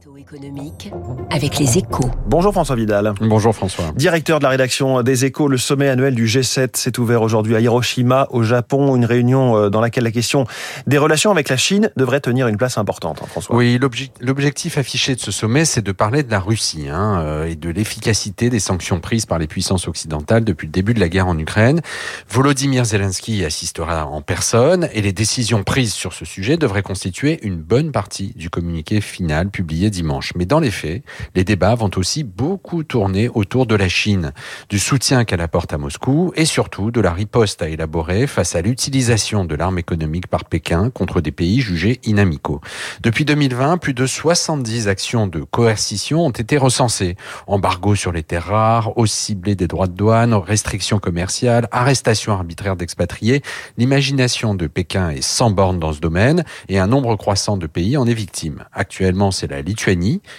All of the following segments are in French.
Économique avec les échos. Bonjour François Vidal. Bonjour François. Directeur de la rédaction des échos, le sommet annuel du G7 s'est ouvert aujourd'hui à Hiroshima, au Japon. Une réunion euh, dans laquelle la question des relations avec la Chine devrait tenir une place importante, hein, François. Oui, l'objectif affiché de ce sommet, c'est de parler de la Russie hein, euh, et de l'efficacité des sanctions prises par les puissances occidentales depuis le début de la guerre en Ukraine. Volodymyr Zelensky assistera en personne et les décisions prises sur ce sujet devraient constituer une bonne partie du communiqué final publié dimanche. Mais dans les faits, les débats vont aussi beaucoup tourner autour de la Chine, du soutien qu'elle apporte à Moscou et surtout de la riposte à élaborer face à l'utilisation de l'arme économique par Pékin contre des pays jugés inamicaux. Depuis 2020, plus de 70 actions de coercition ont été recensées. Embargo sur les terres rares, hausse ciblée des droits de douane, restrictions commerciales, arrestation arbitraire d'expatriés. L'imagination de Pékin est sans borne dans ce domaine et un nombre croissant de pays en est victime. Actuellement, c'est la Lituanie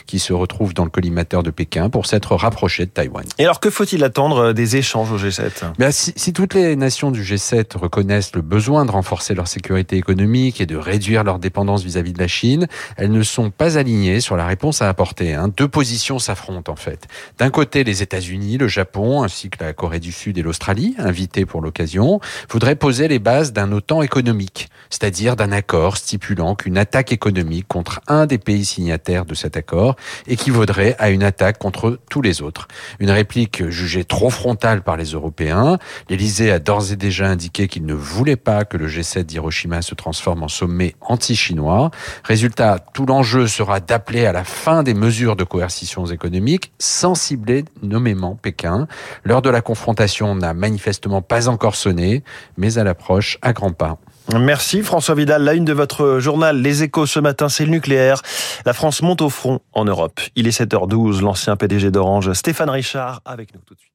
qui se retrouve dans le collimateur de Pékin pour s'être rapprochée de Taïwan. Et alors, que faut-il attendre euh, des échanges au G7 ben, si, si, toutes les nations du G7 reconnaissent le besoin de renforcer leur sécurité économique et de réduire leur dépendance vis-à-vis de la Chine, elles ne sont pas alignées sur la réponse à apporter. Hein. Deux positions s'affrontent en fait. D'un côté, les États-Unis, le Japon, ainsi que la Corée du Sud et l'Australie, invités pour l'occasion, voudraient poser les bases d'un OTAN économique, c'est-à-dire d'un accord stipulant qu'une attaque économique contre un des pays signataires de cet accord équivaudrait à une attaque contre tous les autres. Une réplique jugée trop frontale par les Européens. L'Élysée a d'ores et déjà indiqué qu'il ne voulait pas que le G7 d'Hiroshima se transforme en sommet anti-chinois. Résultat, tout l'enjeu sera d'appeler à la fin des mesures de coercition économiques sans cibler nommément Pékin. L'heure de la confrontation n'a manifestement pas encore sonné, mais à l'approche à grands pas. Merci François Vidal. La une de votre journal Les Échos ce matin, c'est le nucléaire. La France monte au front en Europe. Il est 7h12. L'ancien PDG d'Orange, Stéphane Richard, avec nous tout de suite.